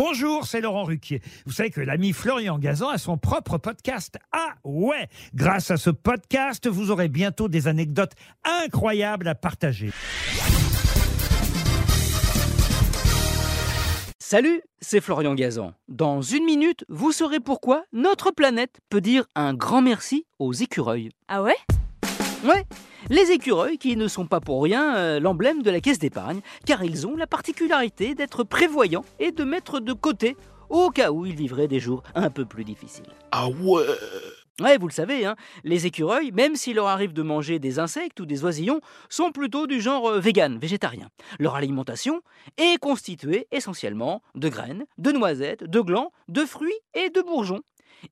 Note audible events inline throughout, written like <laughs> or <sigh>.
Bonjour, c'est Laurent Ruquier. Vous savez que l'ami Florian Gazan a son propre podcast. Ah ouais Grâce à ce podcast, vous aurez bientôt des anecdotes incroyables à partager. Salut, c'est Florian Gazan. Dans une minute, vous saurez pourquoi notre planète peut dire un grand merci aux écureuils. Ah ouais? Ouais, les écureuils qui ne sont pas pour rien euh, l'emblème de la caisse d'épargne, car ils ont la particularité d'être prévoyants et de mettre de côté au cas où ils vivraient des jours un peu plus difficiles. Ah ouais Ouais, vous le savez, hein, les écureuils, même s'il leur arrive de manger des insectes ou des oisillons, sont plutôt du genre euh, vegan, végétarien. Leur alimentation est constituée essentiellement de graines, de noisettes, de glands, de fruits et de bourgeons.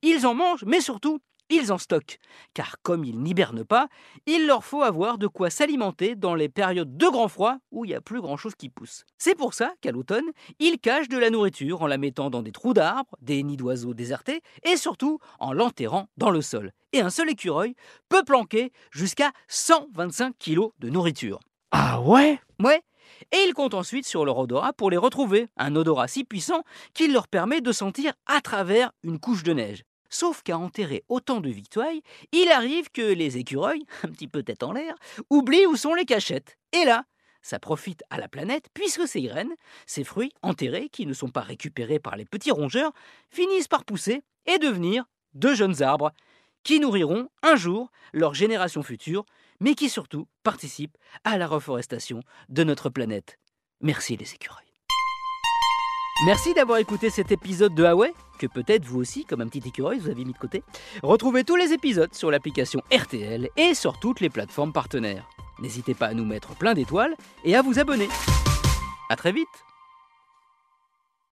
Ils en mangent, mais surtout, ils en stockent. Car comme ils n'hibernent pas, il leur faut avoir de quoi s'alimenter dans les périodes de grand froid où il n'y a plus grand-chose qui pousse. C'est pour ça qu'à l'automne, ils cachent de la nourriture en la mettant dans des trous d'arbres, des nids d'oiseaux désertés, et surtout en l'enterrant dans le sol. Et un seul écureuil peut planquer jusqu'à 125 kilos de nourriture. Ah ouais? Ouais, et ils comptent ensuite sur leur odorat pour les retrouver, un odorat si puissant qu'il leur permet de sentir à travers une couche de neige. Sauf qu'à enterrer autant de victuailles, il arrive que les écureuils, <laughs> un petit peu tête en l'air, oublient où sont les cachettes. Et là, ça profite à la planète puisque ces graines, ces fruits enterrés qui ne sont pas récupérés par les petits rongeurs, finissent par pousser et devenir de jeunes arbres qui nourriront un jour leur génération future, mais qui surtout participent à la reforestation de notre planète. Merci les écureuils. Merci d'avoir écouté cet épisode de Huawei, que peut-être vous aussi, comme un petit écureuil, vous avez mis de côté. Retrouvez tous les épisodes sur l'application RTL et sur toutes les plateformes partenaires. N'hésitez pas à nous mettre plein d'étoiles et à vous abonner. A très vite